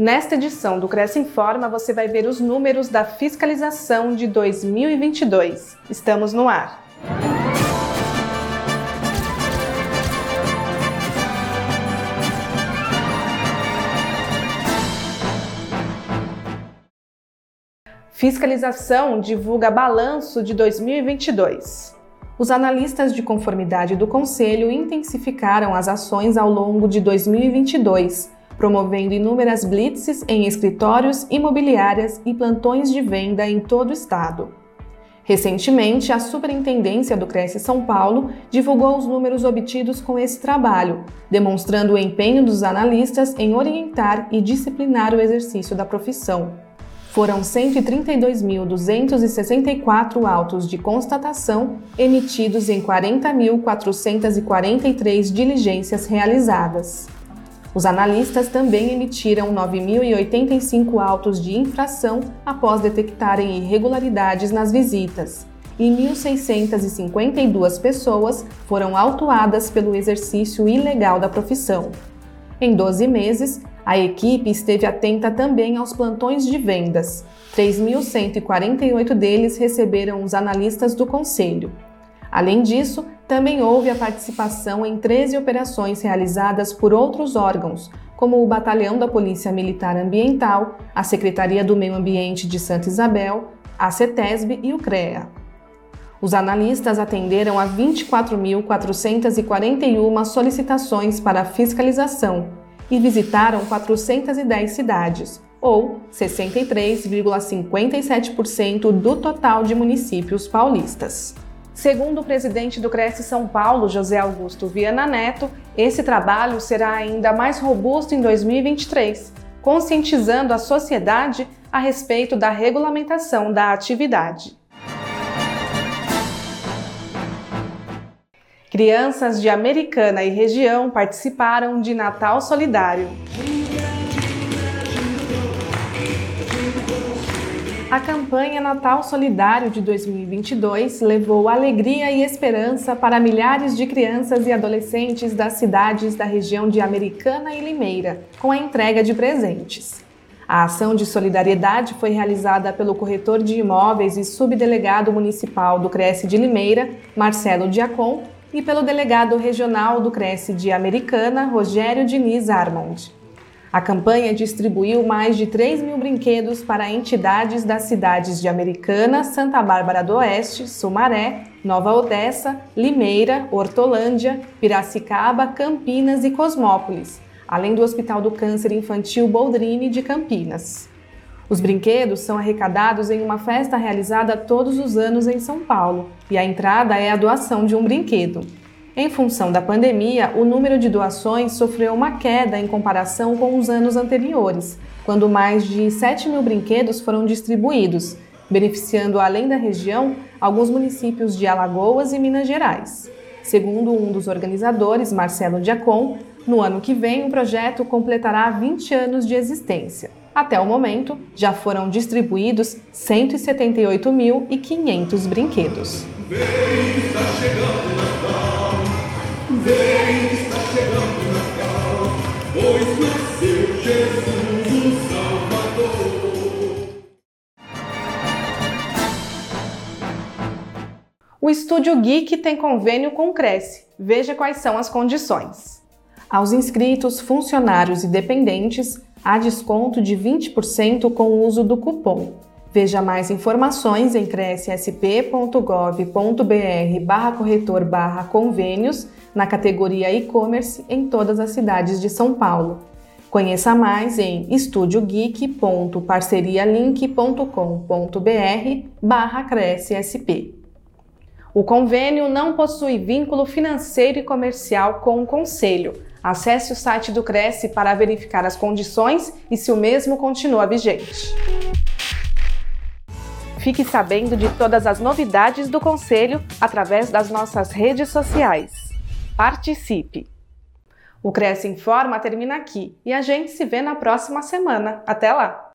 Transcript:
Nesta edição do Cresce Informa, você vai ver os números da fiscalização de 2022. Estamos no ar. Fiscalização divulga balanço de 2022. Os analistas de conformidade do Conselho intensificaram as ações ao longo de 2022 promovendo inúmeras blitzes em escritórios, imobiliárias e plantões de venda em todo o estado. Recentemente, a Superintendência do Cresce São Paulo divulgou os números obtidos com esse trabalho, demonstrando o empenho dos analistas em orientar e disciplinar o exercício da profissão. Foram 132.264 autos de constatação emitidos em 40.443 diligências realizadas. Os analistas também emitiram 9.085 autos de infração após detectarem irregularidades nas visitas, e 1.652 pessoas foram autuadas pelo exercício ilegal da profissão. Em 12 meses, a equipe esteve atenta também aos plantões de vendas. 3.148 deles receberam os analistas do Conselho. Além disso, também houve a participação em 13 operações realizadas por outros órgãos, como o Batalhão da Polícia Militar Ambiental, a Secretaria do Meio Ambiente de Santa Isabel, a CETESB e o CREA. Os analistas atenderam a 24.441 solicitações para fiscalização e visitaram 410 cidades, ou 63,57% do total de municípios paulistas. Segundo o presidente do Cresce São Paulo, José Augusto Viana Neto, esse trabalho será ainda mais robusto em 2023, conscientizando a sociedade a respeito da regulamentação da atividade. Crianças de Americana e região participaram de Natal Solidário. A campanha Natal Solidário de 2022 levou alegria e esperança para milhares de crianças e adolescentes das cidades da região de Americana e Limeira, com a entrega de presentes. A ação de solidariedade foi realizada pelo corretor de imóveis e subdelegado municipal do Cresce de Limeira, Marcelo Diacon, e pelo delegado regional do Cresce de Americana, Rogério Diniz Armond. A campanha distribuiu mais de 3 mil brinquedos para entidades das cidades de Americana, Santa Bárbara do Oeste, Sumaré, Nova Odessa, Limeira, Hortolândia, Piracicaba, Campinas e Cosmópolis, além do Hospital do Câncer Infantil Boldrini de Campinas. Os brinquedos são arrecadados em uma festa realizada todos os anos em São Paulo, e a entrada é a doação de um brinquedo. Em função da pandemia, o número de doações sofreu uma queda em comparação com os anos anteriores, quando mais de 7 mil brinquedos foram distribuídos, beneficiando, além da região, alguns municípios de Alagoas e Minas Gerais. Segundo um dos organizadores, Marcelo Diacon, no ano que vem o projeto completará 20 anos de existência. Até o momento, já foram distribuídos 178.500 brinquedos. Vem, está chegando Salvador. O Estúdio Geek tem convênio com o Cresce. Veja quais são as condições. Aos inscritos, funcionários e dependentes, há desconto de 20% com o uso do cupom. Veja mais informações em crescsp.gov.br barra corretor barra convênios na categoria e-commerce em todas as cidades de São Paulo. Conheça mais em estudiogeek.parcerialink.com.br barra CresceSP. O convênio não possui vínculo financeiro e comercial com o Conselho. Acesse o site do Cresce para verificar as condições e se o mesmo continua vigente. Fique sabendo de todas as novidades do Conselho através das nossas redes sociais. Participe! O Cresce Informa termina aqui e a gente se vê na próxima semana. Até lá!